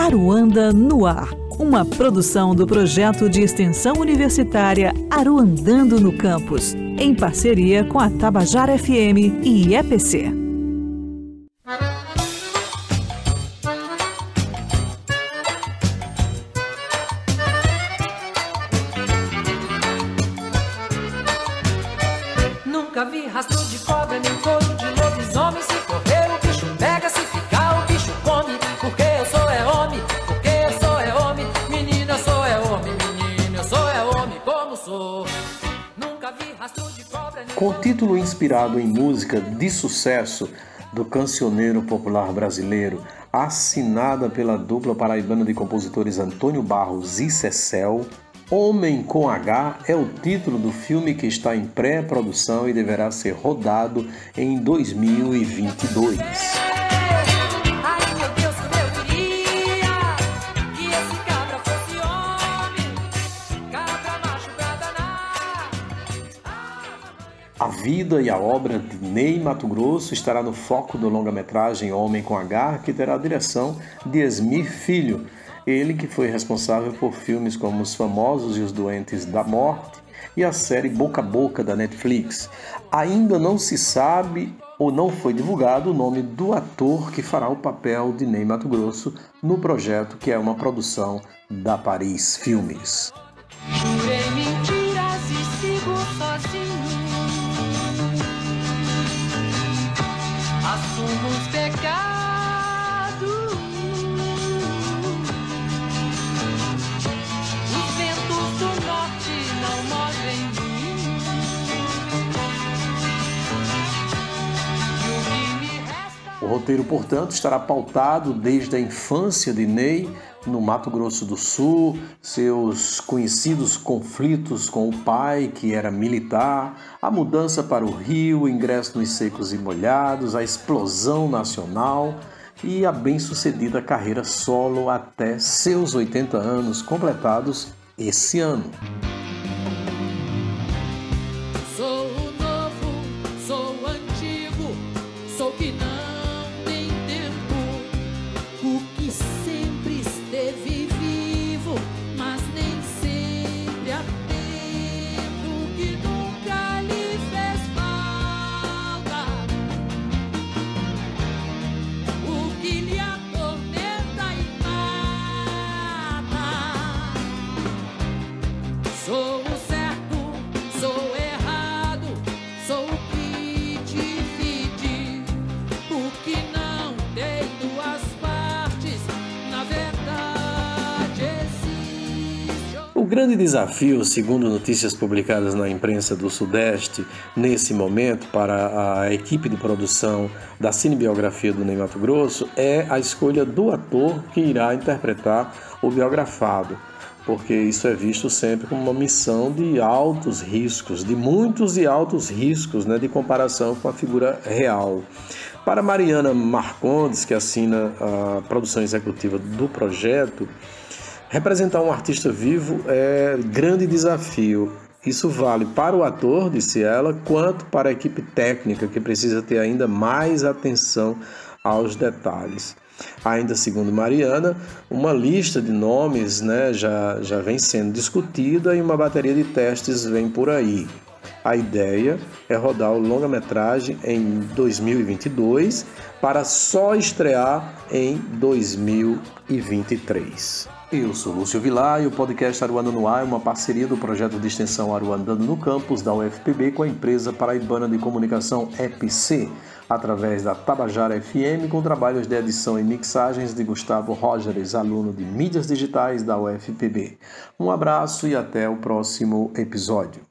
Aruanda no Ar, uma produção do projeto de extensão universitária Aruandando no Campus, em parceria com a Tabajara FM e EPC. Com o título inspirado em música de sucesso do cancioneiro popular brasileiro, assinada pela dupla paraibana de compositores Antônio Barros e Cecel, Homem com H é o título do filme que está em pré-produção e deverá ser rodado em 2022. A vida e a obra de Ney Mato Grosso estará no foco do longa-metragem Homem com H, que terá a direção de Esmir Filho, ele que foi responsável por filmes como Os Famosos e os Doentes da Morte e a série Boca a Boca da Netflix. Ainda não se sabe ou não foi divulgado o nome do ator que fará o papel de Ney Mato Grosso no projeto que é uma produção da Paris Filmes. Roteiro, portanto, estará pautado desde a infância de Ney no Mato Grosso do Sul, seus conhecidos conflitos com o pai, que era militar, a mudança para o Rio, o ingresso nos secos e molhados, a explosão nacional e a bem-sucedida carreira solo até seus 80 anos completados esse ano. Grande desafio, segundo notícias publicadas na imprensa do Sudeste, nesse momento, para a equipe de produção da cinebiografia do Ney Mato Grosso, é a escolha do ator que irá interpretar o biografado, porque isso é visto sempre como uma missão de altos riscos, de muitos e altos riscos, né, de comparação com a figura real. Para Mariana Marcondes, que assina a produção executiva do projeto, Representar um artista vivo é grande desafio. Isso vale para o ator, disse ela, quanto para a equipe técnica, que precisa ter ainda mais atenção aos detalhes. Ainda segundo Mariana, uma lista de nomes né, já, já vem sendo discutida e uma bateria de testes vem por aí. A ideia é rodar o longa-metragem em 2022 para só estrear em 2023. Eu sou Lúcio Vilar e o podcast Aruanda no Ar é uma parceria do projeto de extensão Aruandando no Campus da UFPB com a empresa paraibana de comunicação EPC, através da Tabajara FM, com trabalhos de edição e mixagens de Gustavo Rogers, aluno de mídias digitais da UFPB. Um abraço e até o próximo episódio.